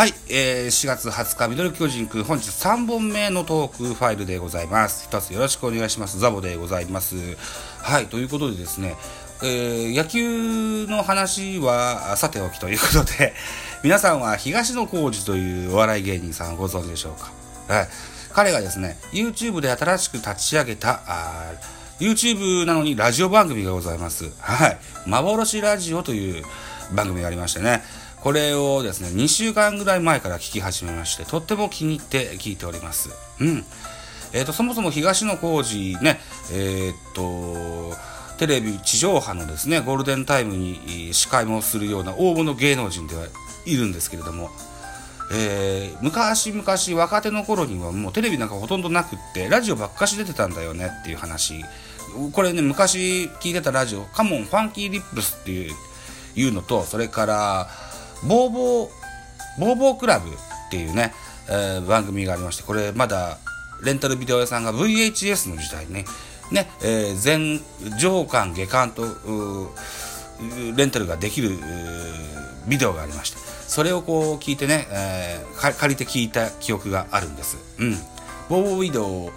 はい、えー、4月20日、ミドル巨人くん、本日3本目のトークファイルでございます。一つよろしくお願いします。ザボでございます。はい、ということでですね、えー、野球の話はさておきということで、皆さんは東野幸治というお笑い芸人さんご存知でしょうか？はい、彼がですね、YouTube で新しく立ち上げた、あ YouTube なのにラジオ番組がございます。はい、幻ラジオという番組がありましてね、これをですね、2週間ぐらい前から聞き始めまして、とっても気に入って聞いております。うん。えっ、ー、と、そもそも東野幸治ね、えっ、と、テレビ地上波のですね、ゴールデンタイムに司会もするような大物芸能人ではいるんですけれども、えー、昔々若手の頃にはもうテレビなんかほとんどなくってラジオばっかし出てたんだよねっていう話これね昔聞いてたラジオカモンファンキーリップスっていういうのとそれからボーボー、ボーボークラブっていうね、えー、番組がありまして、これまだレンタルビデオ屋さんが VHS の時代にね、ね、えー、全上巻下巻とレンタルができるビデオがありましてそれをこう聞いてね、えー、借りて聞いた記憶があるんです。うん。ボーボービデオ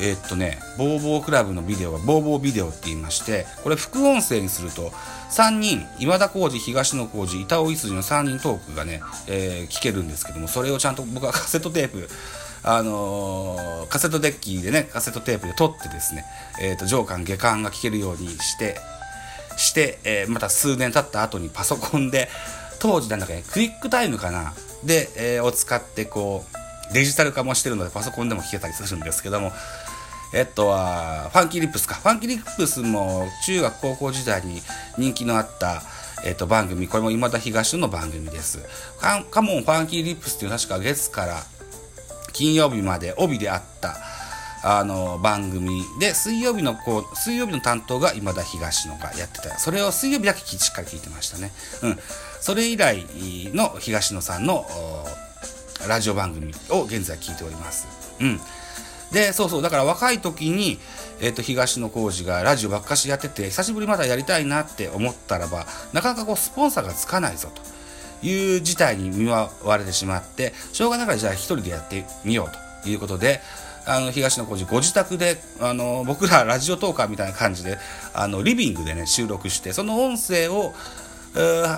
えー、っとね、ボーボークラブのビデオはボーボービデオって言いまして、これ副音声にすると、3人、今田耕司、東野耕司、板尾いすじの3人トークがね、えー、聞けるんですけども、それをちゃんと僕はカセットテープ、あのー、カセットデッキでね、カセットテープで撮ってですね、えっ、と、上巻、下巻が聞けるようにして、して、えまた数年経った後にパソコンで、当時なんだかね、クイックタイムかな、で、えを使ってこう、デジタル化もしてるのでパソコンでも弾けたりするんですけども、えっとは、ファンキーリップスか。ファンキーリップスも中学高校時代に人気のあった、えっと、番組。これも今田東の番組です。カモンファンキーリップスっていう確か月から金曜日まで帯であった、あの、番組で、水曜日の、こう、水曜日の担当が今田東野がやってた。それを水曜日だけしっかり聞いてましたね。うん。それ以来の東野さんの、ラジオ番組を現在聞いております。うん。で、そうそう、だから若い時に、えっ、ー、と、東野幸治がラジオばっかしやってて、久しぶりまだやりたいなって思ったらば、なかなかこう、スポンサーがつかないぞと。いう事態に見舞われてしまって、しょうがないからじゃあ一人でやってみようということで、あの、東野幸治ご自宅で、あの、僕らラジオトーカーみたいな感じで、あの、リビングでね、収録して、その音声を、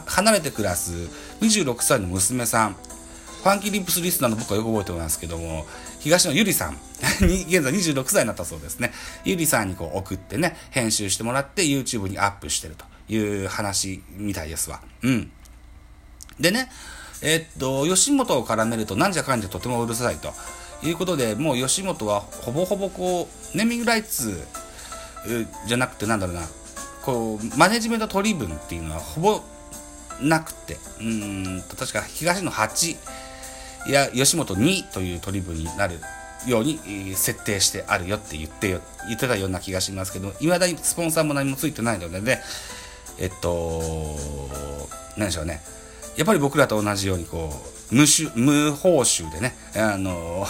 離れて暮らす26歳の娘さん、ファンキーリップスリスナーの僕はよく覚えておりますけども、東野ゆりさん、現在26歳になったそうですね。ゆりさんにこう送ってね、編集してもらって YouTube にアップしてるという話みたいですわ。うん。でね、えっと、吉本を絡めるとなんじゃかんじゃとてもうるさいということで、もう吉本はほぼほぼこう、ネーミングライツじゃなくてなんだろうな、こう、マネジメント取り分っていうのはほぼなくて、うんと、確か東の8、いや吉本2という取り分になるように設定してあるよって言って言ってたような気がしますけどいまだにスポンサーも何もついてないのでねえっと何でしょうね。やっぱり僕らと同じようにこう無無報酬でねあの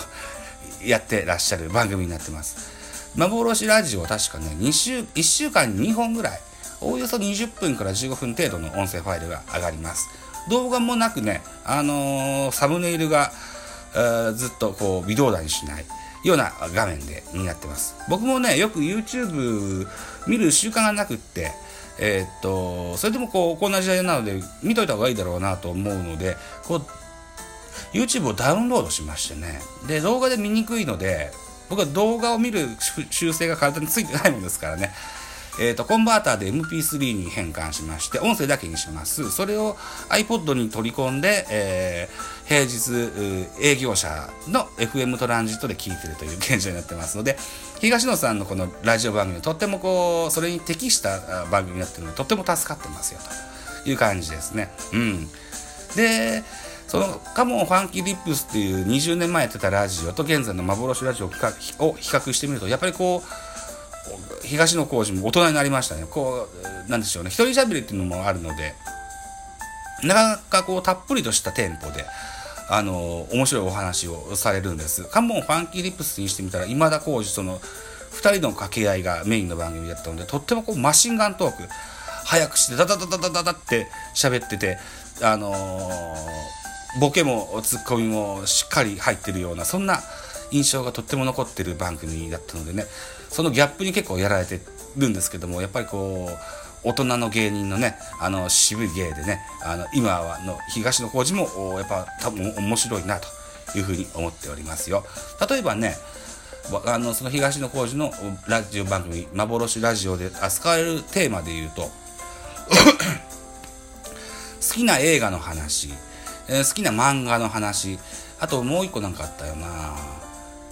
やってらっしゃる番組になってます。幻ラジオは確かね2週1週間に2本ぐらいおおよそ20分から15分程度の音声ファイルが上がります。動画もなくね、あのー、サムネイルが、ずっとこう微動だにしないような画面でになってます。僕もね、よく YouTube 見る習慣がなくって、えー、っと、それでもこう、こんな時代なので見といた方がいいだろうなと思うので、こう、YouTube をダウンロードしましてね。で、動画で見にくいので、僕は動画を見る習性が体についてないものですからね。えーと、コンバーターで MP3 に変換しまして音声だけにします。それを iPod に取り込んで、えー、平日営業者の FM トランジットで聞いてるという現状になってますので東野さんのこのラジオ番組とってもこうそれに適した番組になってるのでとっても助かってますよという感じですね。うん。でそのカモンファンキーリップスっていう20年前やってたラジオと現在の幻ラジオを比較してみるとやっぱりこう東野幸治も大人になりましたね。こう、なんでしょうね。一人喋りっていうのもあるので、なかなかこう、たっぷりとしたテンポで、あの、面白いお話をされるんです。カモンファンキーリップスにしてみたら、今田耕司との2人の掛け合いがメインの番組だったので、とってもこう、マシンガントーク、早くしてダダダダダダダって喋ってて、あのー、ボケもツッコミもしっかり入ってるようなそんな印象がとっても残ってる番組だったのでねそのギャップに結構やられてるんですけどもやっぱりこう大人の芸人のねあの渋い芸でねあの今はの東野幸治もやっぱ多分面白いなというふうに思っておりますよ。例えばねあのその東野幸治のラジオ番組「幻ラジオ」で扱われるテーマで言うと 好きな映画の話、えー、好きな漫画の話あともう一個なんかあったよな。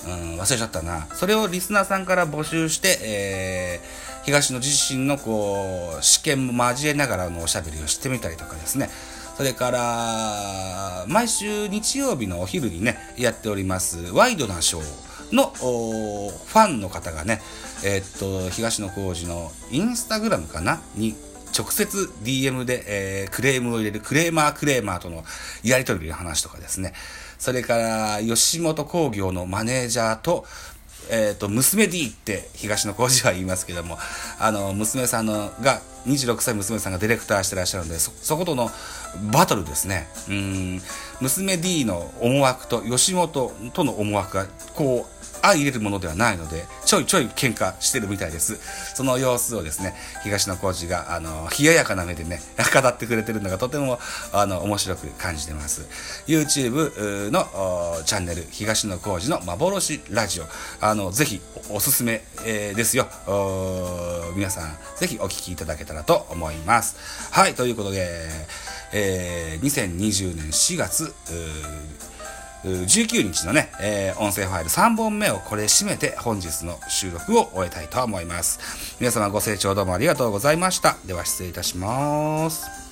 うん忘れちゃったな。それをリスナーさんから募集して、えー、東野自身のこう試験も交えながらのおしゃべりをしてみたりとかですね。それから毎週日曜日のお昼にねやっておりますワイドなショーのファンの方がねえー、っと東野幸治のインスタグラムかな？に直接 DM で、えー、クレームを入れるクレーマークレーマーとのやり取りの話とかですね。それから、吉本興業のマネージャーと、えっ、ー、と、娘 D って東野幸治は言いますけども、あの、娘さんのが、26歳娘さんがディレクターしてらっしゃるので、そ、そことのバトルですね。うん、娘 D の思惑と吉本との思惑が、こう、相入れるものではないので、ちょいちょい喧嘩してるみたいです。その様子をですね、東野幸治が、あの、冷ややかな目でね、語ってくれてるのがとても、あの、面白く感じてます。YouTube のチャンネル、東野幸治の幻ラジオ、あの、ぜひおすすめ、えー、ですよ。皆さん、ぜひお聞きいただけたらと思います。はい、ということで、えー、2020年4月、19日のね、えー、音声ファイル3本目をこれ締めて本日の収録を終えたいと思います。皆様ご清聴どうもありがとうございました。では失礼いたします。